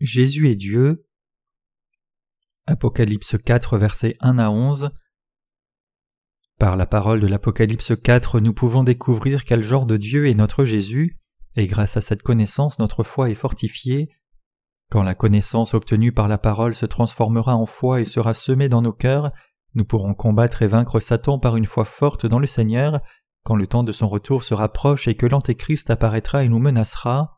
Jésus est Dieu. Apocalypse 4, versets 1 à 11. Par la parole de l'Apocalypse 4, nous pouvons découvrir quel genre de Dieu est notre Jésus, et grâce à cette connaissance, notre foi est fortifiée. Quand la connaissance obtenue par la parole se transformera en foi et sera semée dans nos cœurs, nous pourrons combattre et vaincre Satan par une foi forte dans le Seigneur, quand le temps de son retour sera proche et que l'Antéchrist apparaîtra et nous menacera.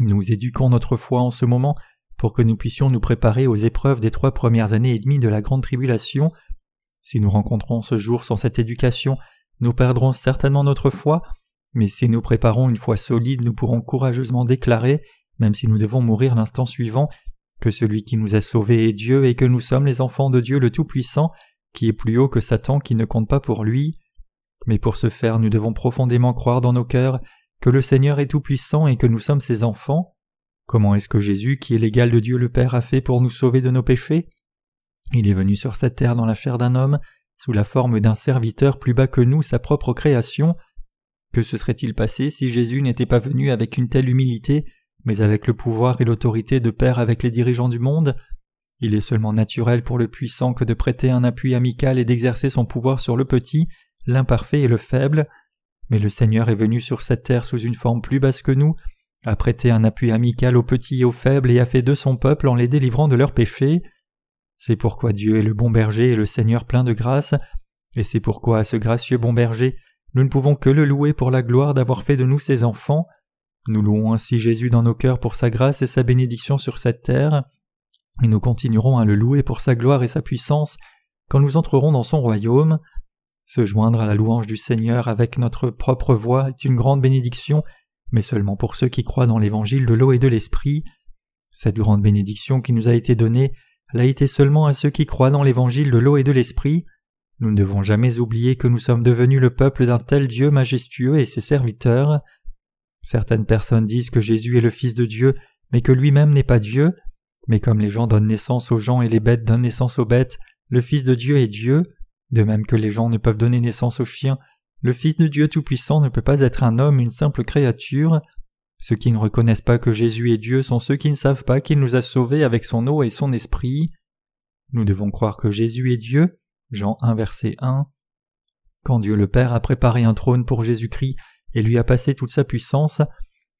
Nous éduquons notre foi en ce moment pour que nous puissions nous préparer aux épreuves des trois premières années et demie de la grande tribulation. Si nous rencontrons ce jour sans cette éducation, nous perdrons certainement notre foi, mais si nous préparons une foi solide, nous pourrons courageusement déclarer, même si nous devons mourir l'instant suivant, que celui qui nous a sauvés est Dieu et que nous sommes les enfants de Dieu le Tout-Puissant, qui est plus haut que Satan qui ne compte pas pour lui. Mais pour ce faire nous devons profondément croire dans nos cœurs que le Seigneur est Tout-Puissant et que nous sommes ses enfants. Comment est-ce que Jésus, qui est l'égal de Dieu le Père, a fait pour nous sauver de nos péchés? Il est venu sur cette terre dans la chair d'un homme, sous la forme d'un serviteur plus bas que nous, sa propre création. Que se serait-il passé si Jésus n'était pas venu avec une telle humilité mais avec le pouvoir et l'autorité de Père avec les dirigeants du monde, il est seulement naturel pour le puissant que de prêter un appui amical et d'exercer son pouvoir sur le petit, l'imparfait et le faible, mais le Seigneur est venu sur cette terre sous une forme plus basse que nous, a prêté un appui amical aux petits et aux faibles et a fait de son peuple en les délivrant de leurs péchés. C'est pourquoi Dieu est le bon berger et le Seigneur plein de grâce, et c'est pourquoi à ce gracieux bon berger nous ne pouvons que le louer pour la gloire d'avoir fait de nous ses enfants, nous louons ainsi Jésus dans nos cœurs pour sa grâce et sa bénédiction sur cette terre, et nous continuerons à le louer pour sa gloire et sa puissance quand nous entrerons dans son royaume. Se joindre à la louange du Seigneur avec notre propre voix est une grande bénédiction, mais seulement pour ceux qui croient dans l'évangile de l'eau et de l'esprit. Cette grande bénédiction qui nous a été donnée l'a été seulement à ceux qui croient dans l'évangile de l'eau et de l'esprit. Nous ne devons jamais oublier que nous sommes devenus le peuple d'un tel Dieu majestueux et ses serviteurs. Certaines personnes disent que Jésus est le Fils de Dieu, mais que lui-même n'est pas Dieu. Mais comme les gens donnent naissance aux gens et les bêtes donnent naissance aux bêtes, le Fils de Dieu est Dieu. De même que les gens ne peuvent donner naissance aux chiens, le Fils de Dieu Tout-Puissant ne peut pas être un homme, une simple créature. Ceux qui ne reconnaissent pas que Jésus est Dieu sont ceux qui ne savent pas qu'il nous a sauvés avec son eau et son esprit. Nous devons croire que Jésus est Dieu. Jean 1 verset 1. Quand Dieu le Père a préparé un trône pour Jésus-Christ, et lui a passé toute sa puissance.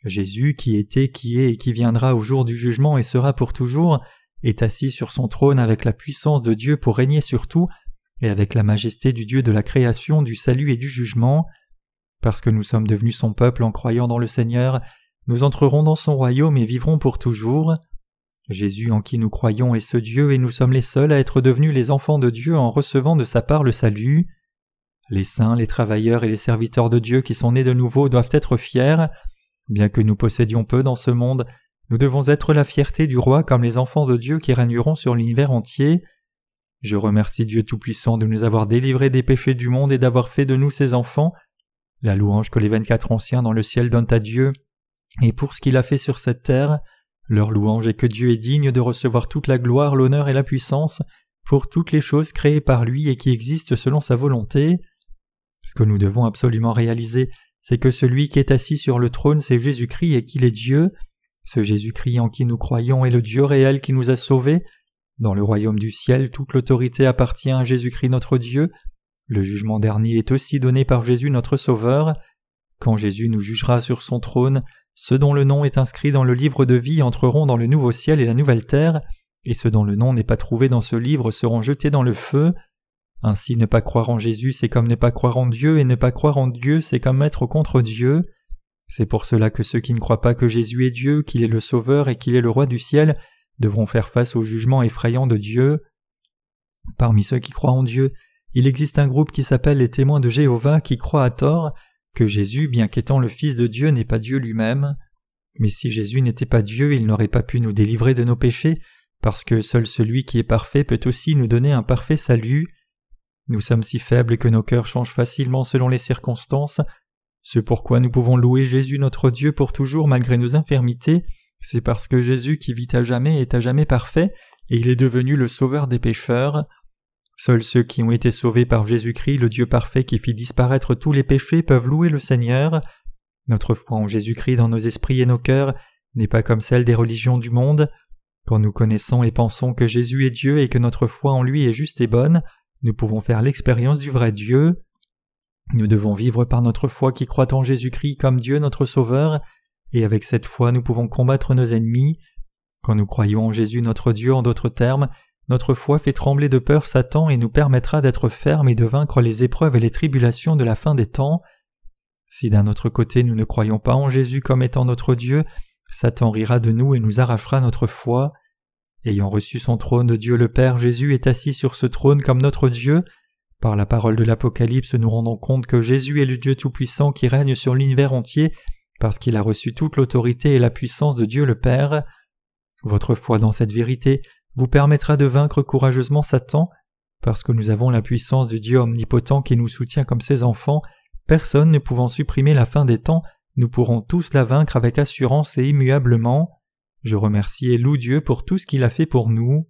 Jésus, qui était, qui est et qui viendra au jour du jugement et sera pour toujours, est assis sur son trône avec la puissance de Dieu pour régner sur tout, et avec la majesté du Dieu de la création, du salut et du jugement. Parce que nous sommes devenus son peuple en croyant dans le Seigneur, nous entrerons dans son royaume et vivrons pour toujours. Jésus en qui nous croyons est ce Dieu et nous sommes les seuls à être devenus les enfants de Dieu en recevant de sa part le salut. Les saints, les travailleurs et les serviteurs de Dieu qui sont nés de nouveau doivent être fiers. Bien que nous possédions peu dans ce monde, nous devons être la fierté du roi comme les enfants de Dieu qui régneront sur l'univers entier. Je remercie Dieu Tout-Puissant de nous avoir délivrés des péchés du monde et d'avoir fait de nous ses enfants. La louange que les vingt-quatre anciens dans le ciel donnent à Dieu, et pour ce qu'il a fait sur cette terre, leur louange est que Dieu est digne de recevoir toute la gloire, l'honneur et la puissance pour toutes les choses créées par lui et qui existent selon sa volonté. Ce que nous devons absolument réaliser, c'est que celui qui est assis sur le trône, c'est Jésus-Christ et qu'il est Dieu. Ce Jésus-Christ en qui nous croyons est le Dieu réel qui nous a sauvés. Dans le royaume du ciel, toute l'autorité appartient à Jésus-Christ notre Dieu. Le jugement dernier est aussi donné par Jésus notre Sauveur. Quand Jésus nous jugera sur son trône, ceux dont le nom est inscrit dans le livre de vie entreront dans le nouveau ciel et la nouvelle terre, et ceux dont le nom n'est pas trouvé dans ce livre seront jetés dans le feu. Ainsi ne pas croire en Jésus, c'est comme ne pas croire en Dieu, et ne pas croire en Dieu, c'est comme être contre Dieu. C'est pour cela que ceux qui ne croient pas que Jésus est Dieu, qu'il est le Sauveur et qu'il est le Roi du ciel, devront faire face au jugement effrayant de Dieu. Parmi ceux qui croient en Dieu, il existe un groupe qui s'appelle les témoins de Jéhovah qui croient à tort que Jésus, bien qu'étant le Fils de Dieu, n'est pas Dieu lui-même. Mais si Jésus n'était pas Dieu, il n'aurait pas pu nous délivrer de nos péchés, parce que seul celui qui est parfait peut aussi nous donner un parfait salut. Nous sommes si faibles que nos cœurs changent facilement selon les circonstances. Ce pourquoi nous pouvons louer Jésus notre Dieu pour toujours malgré nos infirmités, c'est parce que Jésus qui vit à jamais est à jamais parfait, et il est devenu le sauveur des pécheurs. Seuls ceux qui ont été sauvés par Jésus-Christ, le Dieu parfait qui fit disparaître tous les péchés, peuvent louer le Seigneur. Notre foi en Jésus-Christ dans nos esprits et nos cœurs n'est pas comme celle des religions du monde. Quand nous connaissons et pensons que Jésus est Dieu et que notre foi en lui est juste et bonne, nous pouvons faire l'expérience du vrai Dieu. Nous devons vivre par notre foi qui croit en Jésus-Christ comme Dieu notre Sauveur, et avec cette foi nous pouvons combattre nos ennemis. Quand nous croyons en Jésus notre Dieu en d'autres termes, notre foi fait trembler de peur Satan et nous permettra d'être fermes et de vaincre les épreuves et les tribulations de la fin des temps. Si d'un autre côté nous ne croyons pas en Jésus comme étant notre Dieu, Satan rira de nous et nous arrachera notre foi. Ayant reçu son trône de Dieu le Père, Jésus est assis sur ce trône comme notre Dieu. Par la parole de l'Apocalypse, nous rendons compte que Jésus est le Dieu Tout-Puissant qui règne sur l'univers entier parce qu'il a reçu toute l'autorité et la puissance de Dieu le Père. Votre foi dans cette vérité vous permettra de vaincre courageusement Satan, parce que nous avons la puissance du Dieu omnipotent qui nous soutient comme ses enfants, personne ne pouvant supprimer la fin des temps, nous pourrons tous la vaincre avec assurance et immuablement. Je remercie et loue Dieu pour tout ce qu'il a fait pour nous.